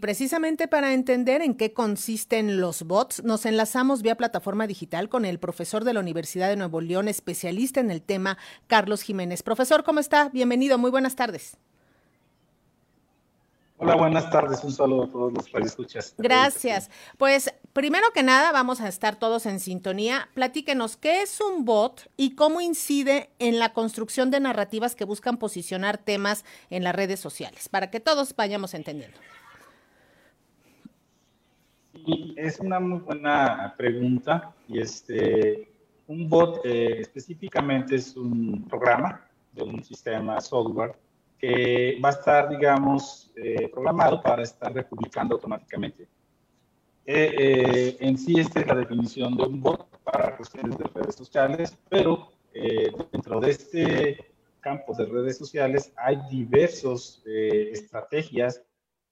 Precisamente para entender en qué consisten los bots, nos enlazamos vía plataforma digital con el profesor de la Universidad de Nuevo León, especialista en el tema, Carlos Jiménez. Profesor, ¿cómo está? Bienvenido, muy buenas tardes. Hola, buenas tardes. Un saludo a todos los que escuchas. Gracias. Pues primero que nada, vamos a estar todos en sintonía. Platíquenos qué es un bot y cómo incide en la construcción de narrativas que buscan posicionar temas en las redes sociales, para que todos vayamos entendiendo es una muy buena pregunta. Y este, un bot eh, específicamente es un programa de un sistema software que va a estar, digamos, eh, programado para estar republicando automáticamente. Eh, en sí, esta es la definición de un bot para cuestiones de redes sociales, pero dentro de este campo de redes sociales hay diversas estrategias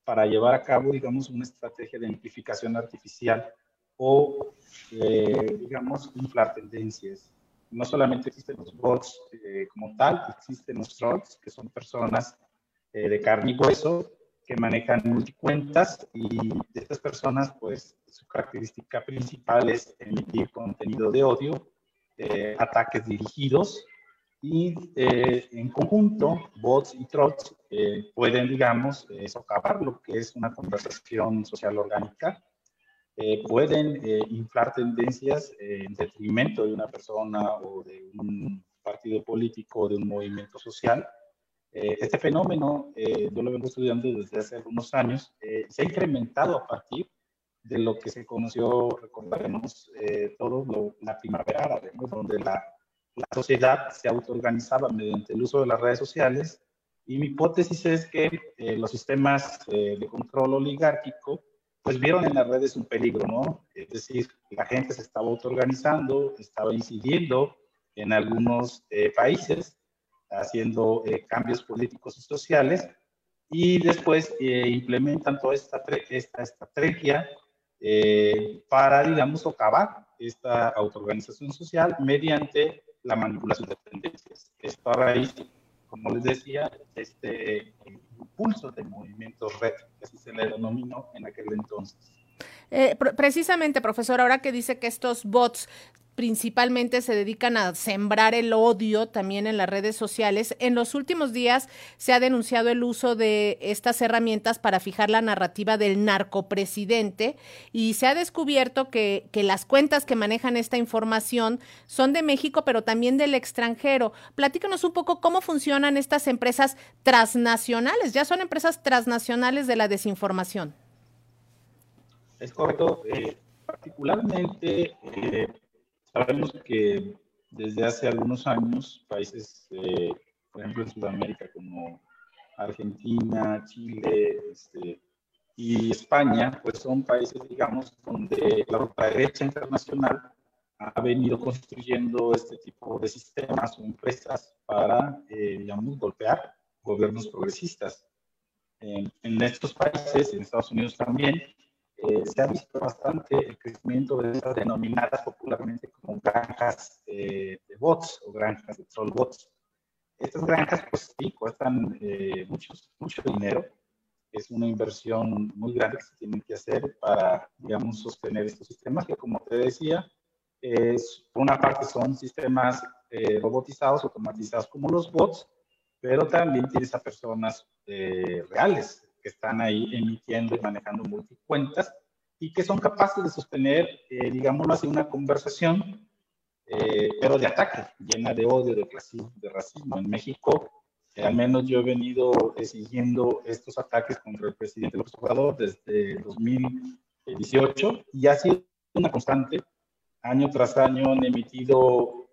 para llevar a cabo, digamos, una estrategia de amplificación artificial o, eh, digamos, inflar tendencias. No solamente existen los bots eh, como tal, existen los trolls, que son personas eh, de carne y hueso que manejan multicuentas y de estas personas, pues, su característica principal es emitir contenido de odio, ataques dirigidos y eh, en conjunto, bots y trolls eh, pueden, digamos, eh, socavar lo que es una conversación social orgánica, pueden inflar tendencias en detrimento de una persona o de un partido político o de un movimiento social. este fenómeno, yo lo vengo estudiando desde hace algunos años, se ha incrementado a partir de lo que se conoció, recordaremos todos, la primavera árabe, donde la la sociedad se autoorganizaba mediante el uso de las redes sociales y mi hipótesis es que eh, los sistemas eh, de control oligárquico pues vieron en las redes un peligro, ¿no? Es decir, la gente se estaba autoorganizando, estaba incidiendo en algunos eh, países, haciendo cambios políticos y sociales, y después implementan toda esta, esta estrategia para, digamos, socavar esta autoorganización social mediante la manipulación de tendencias. Esto a raíz, como les decía, este impulso del movimiento red, que así se le denominó en aquel entonces. Eh, precisamente, profesor, ahora que dice que estos bots principalmente se dedican a sembrar el odio también en las redes sociales. En los últimos días se ha denunciado el uso de estas herramientas para fijar la narrativa del narcopresidente y se ha descubierto que, las cuentas que manejan esta información son de México, pero también del extranjero. Platícanos un poco cómo funcionan estas empresas transnacionales. Ya son empresas transnacionales de la desinformación. Es correcto. Eh, particularmente eh, Sabemos que desde hace algunos años países, eh, por ejemplo en Sudamérica como Argentina, Chile este, y España, pues son países, digamos, donde la derecha internacional ha venido construyendo este tipo de sistemas o empresas para, eh, digamos, golpear gobiernos progresistas. En, en estos países, en Estados Unidos también, eh, se ha visto bastante el crecimiento de estas denominadas popularmente como granjas de bots o granjas de troll bots. Estas granjas, pues sí, cuestan eh, muchos, mucho dinero. Es una inversión muy grande que se tiene que hacer para, digamos, sostener estos sistemas que, como te decía, es, por una parte son sistemas eh, robotizados, automatizados como los bots, pero también tienes a personas reales, que están ahí emitiendo y manejando multicuentas y que son capaces de sostener, eh, digámoslo así, una conversación, eh, pero de ataque, llena de odio, de clasismo, de racismo. En México, eh, al menos yo he venido siguiendo estos ataques contra el presidente López Obrador desde 2018 y ha sido una constante. Año tras año han emitido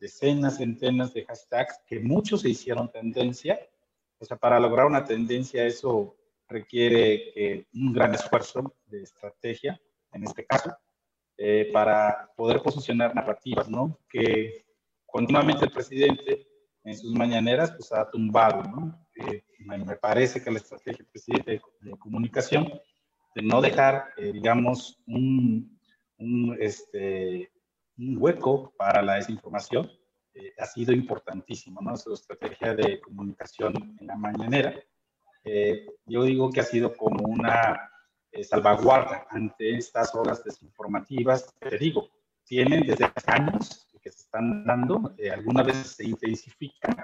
decenas, centenas de hashtags que muchos se hicieron tendencia o sea, para lograr una tendencia eso requiere un gran esfuerzo de estrategia, en este caso, eh, para poder posicionar narrativas, ¿no? Que continuamente el presidente en sus mañaneras pues ha tumbado, ¿no? Eh, me parece que la estrategia del presidente de, comunicación de no dejar, eh, digamos, un, un, este, un hueco para la desinformación, eh, ha sido importantísimo, ¿no? Su estrategia de comunicación en la mañanera. Eh, yo digo que ha sido como una eh, salvaguarda ante estas horas desinformativas. Te digo, tienen desde años que se están dando, eh, algunas veces se intensifican,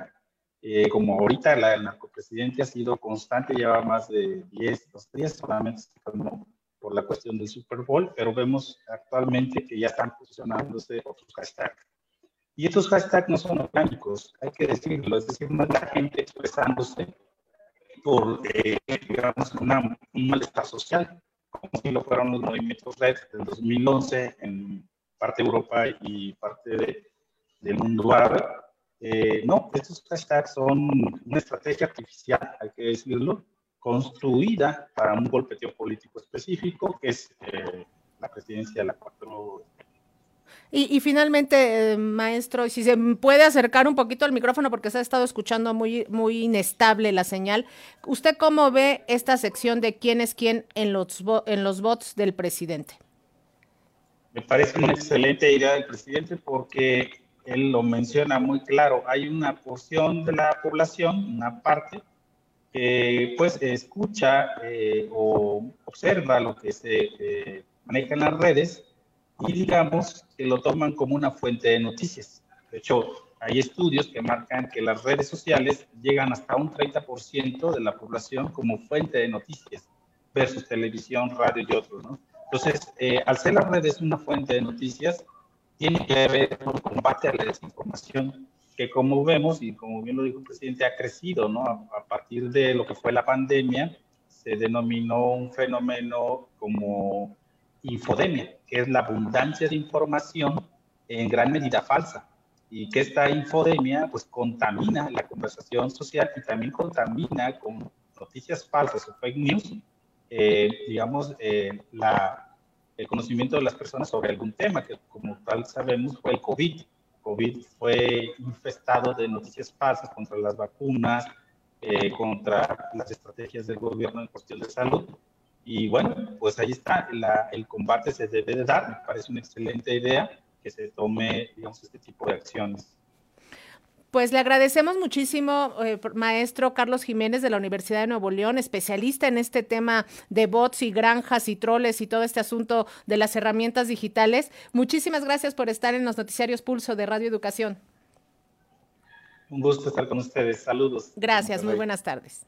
como ahorita la, el narcopresidente ha sido constante, lleva más de 10, 2 días solamente por la cuestión del Super Bowl, pero vemos actualmente que ya están posicionándose otros hashtags. Y estos hashtags no son orgánicos, hay que decirlo, es decir, no es la gente expresándose por, digamos, una, un malestar social, como si lo fueron los movimientos red del 2011 en parte de Europa y parte de, del mundo árabe. Eh, no, estos hashtags son una estrategia artificial, hay que decirlo, construida para un golpeteo político específico, que es eh, la presidencia de la 4 y, finalmente, eh, maestro, si se puede acercar un poquito al micrófono porque se ha estado escuchando muy, muy inestable la señal. ¿Usted cómo ve esta sección de quién es quién en los, en los bots del presidente? Me parece una excelente idea del presidente porque él lo menciona muy claro. Hay una porción de la población, una parte, que pues escucha eh, o observa lo que se eh, maneja en las redes y digamos que lo toman como una fuente de noticias. De hecho, hay estudios que marcan que las redes sociales llegan hasta un 30% de la población como fuente de noticias versus televisión, radio y otros, ¿no? Entonces, eh, al ser las redes una fuente de noticias, tiene que haber un combate a la desinformación que como vemos y como bien lo dijo el presidente, ha crecido, ¿no? A, a partir de lo que fue la pandemia, se denominó un fenómeno como infodemia, que es la abundancia de información en gran medida falsa. Y que esta infodemia pues contamina la conversación social y también contamina con noticias falsas o fake news, eh, digamos, eh, la, el conocimiento de las personas sobre algún tema, que como tal sabemos fue el COVID. COVID fue infestado de noticias falsas contra las vacunas, eh, contra las estrategias del gobierno en cuestión de salud. Y bueno, pues ahí está, el combate se debe de dar, me parece una excelente idea que se tome, digamos, este tipo de acciones. Pues le agradecemos muchísimo, eh, maestro Carlos Jiménez de la Universidad de Nuevo León, especialista en este tema de bots y granjas y troles y todo este asunto de las herramientas digitales. Muchísimas gracias por estar en los noticiarios Pulso de Radio Educación. Un gusto estar con ustedes. Saludos. Gracias, muy buenas tardes.